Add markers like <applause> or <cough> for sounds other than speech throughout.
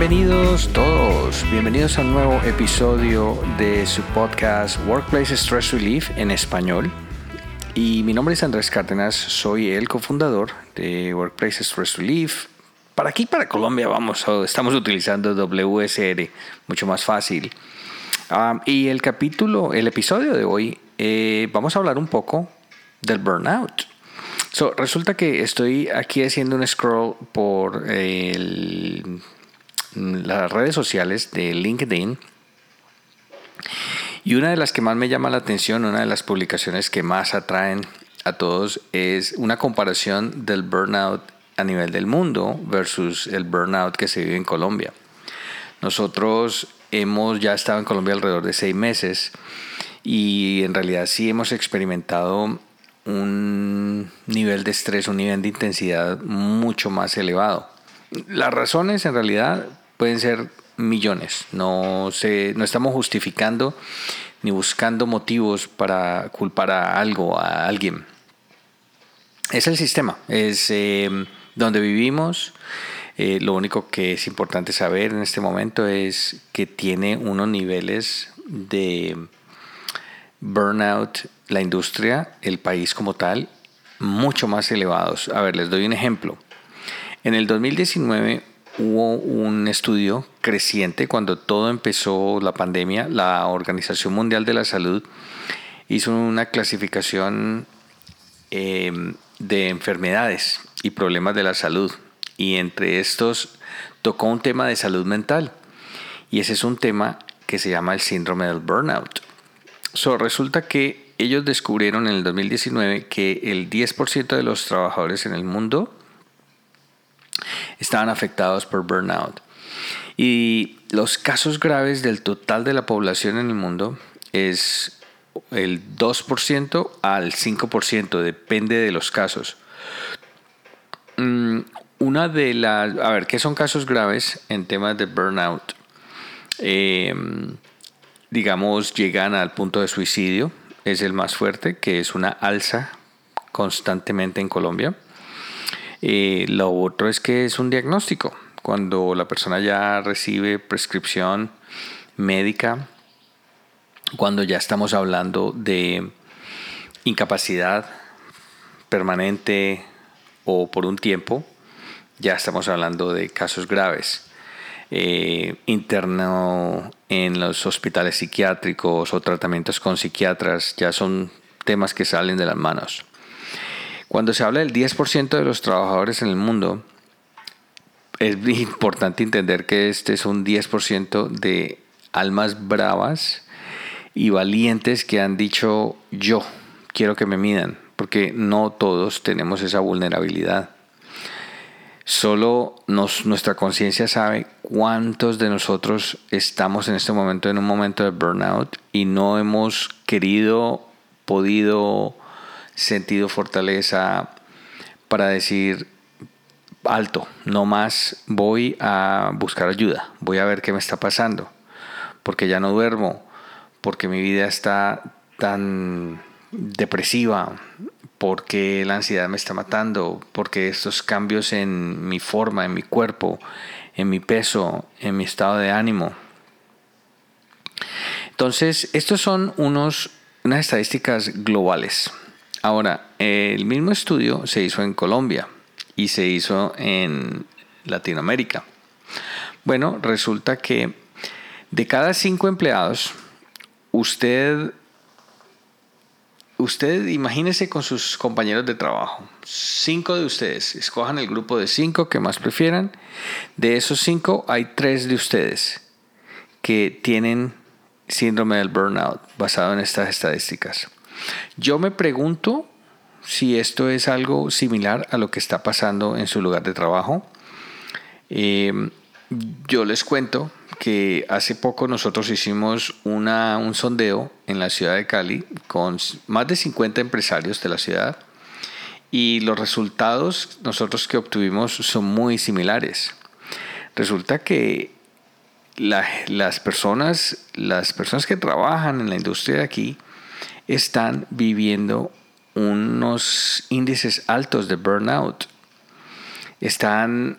Bienvenidos todos, bienvenidos a un nuevo episodio de su podcast Workplace Stress Relief en español. Y mi nombre es Andrés Cárdenas, soy el cofundador de Workplace Stress Relief. Para aquí, para Colombia, vamos, estamos utilizando WSR, mucho más fácil. Ah, y el capítulo, el episodio de hoy, eh, vamos a hablar un poco del burnout. resulta que estoy aquí haciendo un scroll por las redes sociales de LinkedIn. Y una de las que más me llama la atención, una de las publicaciones que más atraen a todos es una comparación del burnout a nivel del mundo versus el burnout que se vive en Colombia. Nosotros hemos ya estado en Colombia alrededor de seis meses y en realidad sí hemos experimentado un nivel de estrés, un nivel de intensidad mucho más elevado. Las razones en realidad pueden ser millones, no, se, no estamos justificando ni buscando motivos para culpar a algo, a alguien. Es el sistema, es em, donde vivimos. Eh, lo único que es importante saber en este momento es que tiene unos niveles de burnout la industria, el país como tal, mucho más elevados. A ver, les doy un ejemplo. En el 2019 hubo un estudio creciente cuando todo empezó la pandemia. La Organización Mundial de la Salud hizo una clasificación em, de enfermedades y problemas de la salud. Y entre estos tocó un tema de salud mental. Y ese es un tema que se llama el síndrome del burnout. So, resulta que ellos descubrieron en el 2019 que el 10% de los trabajadores en el mundo estaban afectados por burnout. Y los casos graves del total de la población en el mundo es el 2% al 5%, depende de los casos. Mm, una de las, a ver, ¿qué son casos graves en temas de burnout? Eh, digamos, llegan al punto de suicidio, es el más fuerte, que es una alza constantemente en Colombia. Eh, lo otro es que es un diagnóstico. Cuando la persona ya recibe prescripción médica, cuando ya estamos hablando de incapacidad permanente o por un tiempo, ya estamos hablando de casos graves. Eh, interno en los hospitales psiquiátricos o tratamientos con psiquiatras ya son temas que salen de las manos. Cuando se habla del 10% de los trabajadores en el mundo, es <laughs> importante entender que este es un 10% de almas bravas y valientes que han dicho yo quiero que me midan, porque no todos tenemos esa vulnerabilidad. Solo nuestra conciencia sabe cuántos de nosotros estamos en este momento en un momento de burnout y no hemos querido, podido, sentido fortaleza para decir alto, no más voy a buscar ayuda, voy a ver qué me está pasando, porque ya no duermo, porque mi vida está tan depresiva, porque la ansiedad me está matando, porque estos cambios en mi forma, en mi cuerpo, en mi peso, en mi estado de ánimo. Entonces, estos son unos, unas estadísticas globales. Ahora, el mismo estudio se hizo en Colombia y se hizo en Latinoamérica. Bueno, resulta que de cada cinco empleados, usted usted imagínese con sus compañeros de trabajo. Cinco de ustedes. Escojan el grupo de cinco que más prefieran. De esos cinco hay tres de ustedes que tienen síndrome del burnout basado en estas estadísticas. Yo me pregunto si esto es algo similar a lo que está pasando en su lugar de trabajo. Eh, yo les cuento que hace poco nosotros hicimos una, un sondeo en la ciudad de Cali con más de 50 empresarios de la ciudad y los resultados nosotros que obtuvimos son muy similares. Resulta que las, personas, las personas que trabajan en la industria de aquí están viviendo unos índices altos de burnout. Están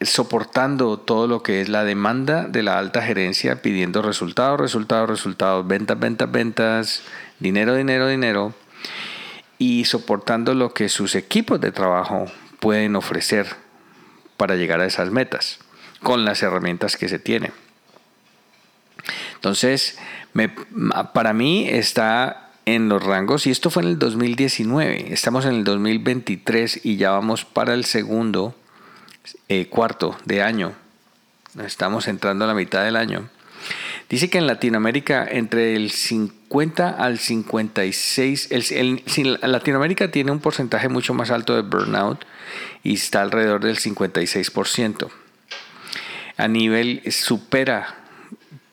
soportando todo lo que es la demanda de la alta gerencia, pidiendo resultados, resultados, resultados, ventas, ventas, ventas, dinero, dinero, dinero, y soportando lo que sus equipos de trabajo pueden ofrecer para llegar a esas metas con las herramientas que se tienen. Entonces, para mí está en los rangos, y esto fue en el 2019, estamos en el 2023 y ya vamos para el segundo eh, cuarto de año. Estamos entrando a la mitad del año. Dice que en Latinoamérica entre el 50 al 56, el, Latinoamérica tiene un porcentaje mucho más alto de burnout y está alrededor del 56%. A nivel supera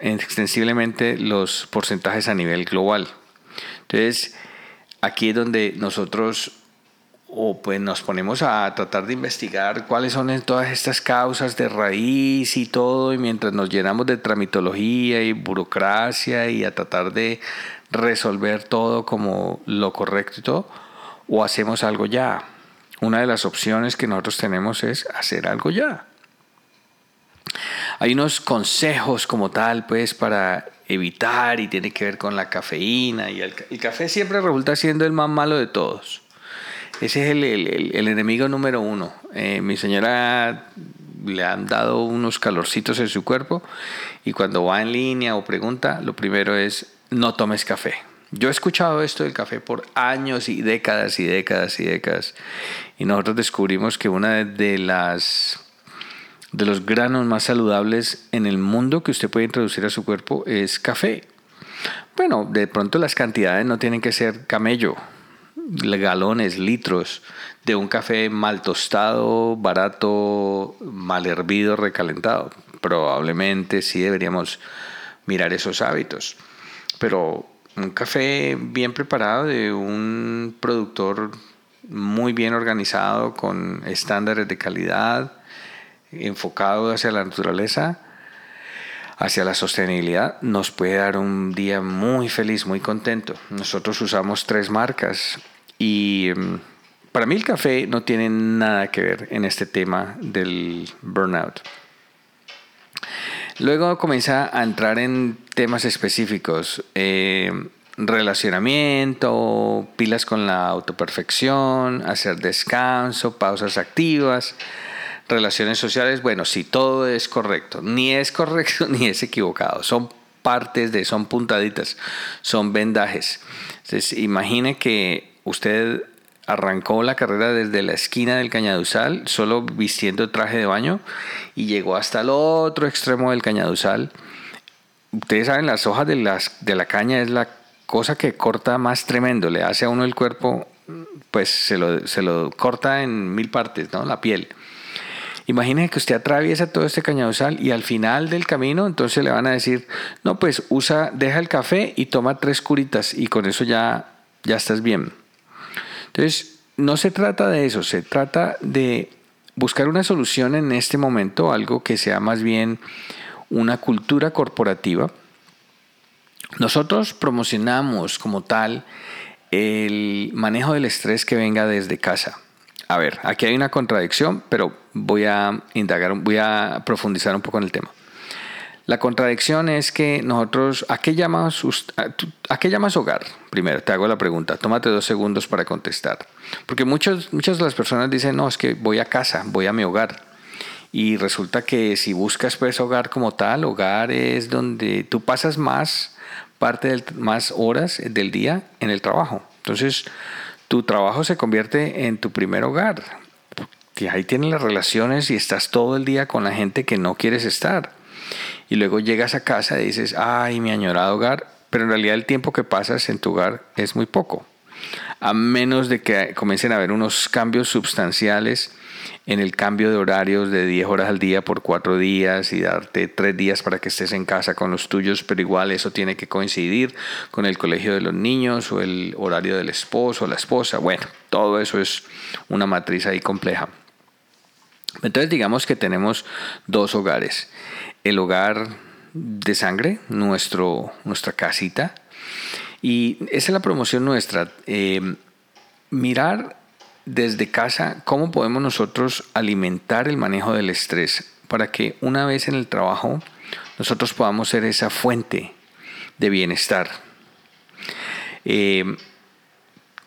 extensiblemente los porcentajes a nivel global. Entonces, aquí es donde nosotros o pues nos ponemos a tratar de investigar cuáles son todas estas causas de raíz y todo, y mientras nos llenamos de tramitología y burocracia y a tratar de resolver todo como lo correcto y todo, o hacemos algo ya. Una de las opciones que nosotros tenemos es hacer algo ya. Hay unos consejos como tal, pues, para evitar y tiene que ver con la cafeína y el, el café siempre resulta siendo el más malo de todos. Ese es el, enemigo número uno. Eh, mi señora le han dado unos calorcitos en su cuerpo y cuando va en línea o pregunta, lo primero es no tomes café. Yo he escuchado esto del café por años y décadas y décadas y décadas y nosotros descubrimos que una de las de los granos más saludables en el mundo que usted puede introducir a su cuerpo es café. Bueno, de pronto las cantidades no tienen que ser camello, galones, litros de un café mal tostado, barato, mal hervido, recalentado. Probablemente sí deberíamos mirar esos hábitos. Pero un café bien preparado de un productor muy bien organizado, con estándares de calidad, enfocado hacia la naturaleza, hacia la sostenibilidad, nos puede dar un día muy feliz, muy contento. Nosotros usamos tres marcas y em, para mí el café no tiene nada que ver en este tema del burnout. Luego comienza a entrar en temas específicos. Em, relacionamiento, pilas con la autoperfección, hacer descanso, pausas activas, relaciones sociales. Bueno, si todo es correcto, ni es correcto <laughs> ni es equivocado. Son partes de, son puntaditas, son vendajes. Entonces, imagine que usted arrancó la carrera desde la esquina del Cañaduzal, solo vistiendo traje de baño, y llegó hasta el otro extremo del Cañaduzal. Ustedes saben, las hojas de, las, de la caña es la cosa que corta más tremendo, le hace a uno el cuerpo, pues se lo, se lo corta en mil partes, ¿no? La piel. Imagínese que usted atraviesa todo este cañaduzal y al final del camino entonces le van a decir, no, pues usa, deja el café y toma tres curitas y con eso ya, ya estás bien. Entonces, no se trata de eso, se trata de buscar una solución en este momento, algo que sea más bien una cultura corporativa. Nosotros promocionamos como tal el manejo del estrés que venga desde casa. A ver, aquí hay una contradicción, pero voy a indagar, voy a profundizar un poco en el tema. La contradicción es que nosotros, ¿a qué, llamas, ¿a hogar? Primero, te hago la pregunta, tómate dos segundos para contestar. Porque muchos, muchas de las personas dicen, no, es que voy a casa, voy a mi hogar. Y resulta que si buscas pues hogar como tal, hogar es donde tú pasas más parte del, más horas del día en el trabajo. Entonces, tu trabajo se convierte en tu primer hogar. Que ahí tienes las relaciones y estás todo el día con la gente que no quieres estar y luego llegas a casa y dices, ay, mi añorado hogar, pero en realidad el tiempo que pasas en tu hogar es muy poco, a menos de que comiencen a haber unos cambios sustanciales en el cambio de horarios de 10 horas al día por 4 días y darte 3 días para que estés en casa con los tuyos, pero igual eso tiene que coincidir con el colegio de los niños o el horario del esposo o la esposa. Bueno, todo eso es una matriz ahí compleja. Entonces digamos que tenemos dos hogares el hogar de sangre, nuestro, nuestra casita. Y esa es la promoción nuestra. Eh, mirar desde casa, ¿cómo podemos nosotros alimentar el manejo del estrés para que una vez en el trabajo nosotros podamos ser esa fuente de bienestar? Eh,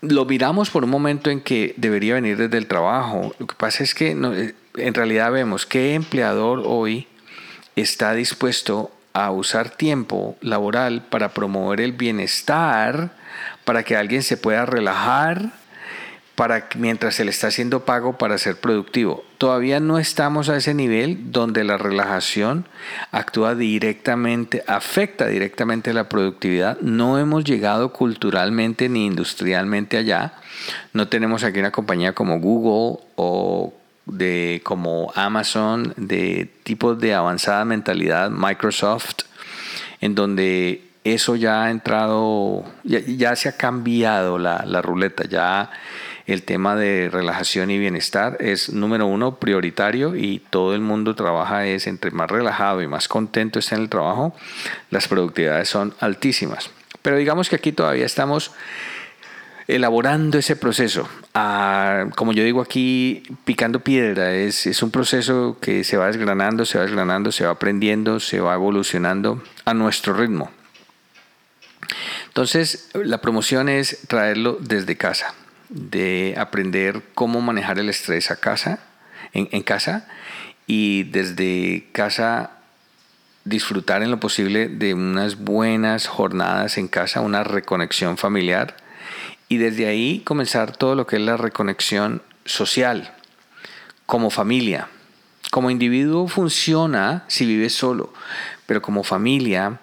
lo miramos por un momento en que debería venir desde el trabajo. Lo que pasa es que eh, en realidad vemos qué empleador hoy está dispuesto a usar tiempo laboral para promover el bienestar, para que alguien se pueda relajar para mientras se le está haciendo pago para ser productivo. Todavía no estamos a ese nivel donde la relajación actúa directamente, afecta directamente la productividad. No hemos llegado culturalmente ni industrialmente allá. No tenemos aquí una compañía como Google o de como Amazon de tipos de avanzada mentalidad, Microsoft, en donde eso ya ha entrado, ya, se ha cambiado la, la ruleta, ya el tema de relajación y bienestar es número uno prioritario y todo el mundo trabaja es entre más relajado y más contento está en el trabajo, las productividades son altísimas. Pero digamos que aquí todavía estamos elaborando ese proceso. Ah, como yo digo aquí, picando piedra, es, es un proceso que se va desgranando, se va desgranando, se va aprendiendo, se va evolucionando a nuestro ritmo. Entonces, la promoción es traerlo desde casa de aprender cómo manejar el estrés a casa, en, casa y desde casa disfrutar en lo posible de unas buenas jornadas en casa, una reconexión familiar y desde ahí comenzar todo lo que es la reconexión social, como familia. Como individuo funciona si vives solo, pero como familia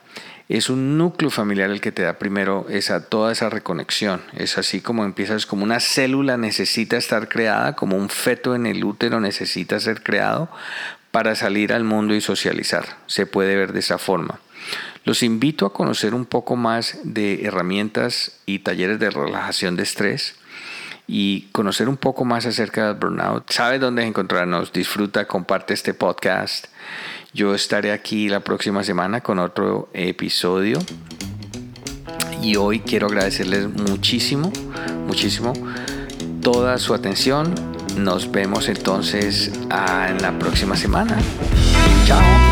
es un núcleo familiar el que te da primero esa, toda esa reconexión. Es así como empiezas, como una célula necesita estar creada, como un feto en el útero necesita ser creado para salir al mundo y socializar. Se puede ver de esa forma. Los invito a conocer un poco más de herramientas y talleres de relajación de estrés y conocer un poco más acerca del burnout. Sabes dónde encontrarnos. Disfruta, comparte este podcast. Yo estaré aquí la próxima semana con otro episodio. Y hoy quiero agradecerles muchísimo, muchísimo toda su atención. Nos vemos entonces ah, en la próxima semana. Chao.